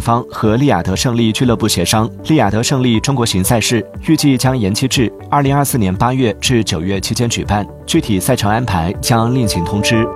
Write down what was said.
方和利雅得胜利俱乐部协商。利雅得胜利中国行赛事预计将延期至二零二四年八月至九月期间举办具体赛程安排将另行通知。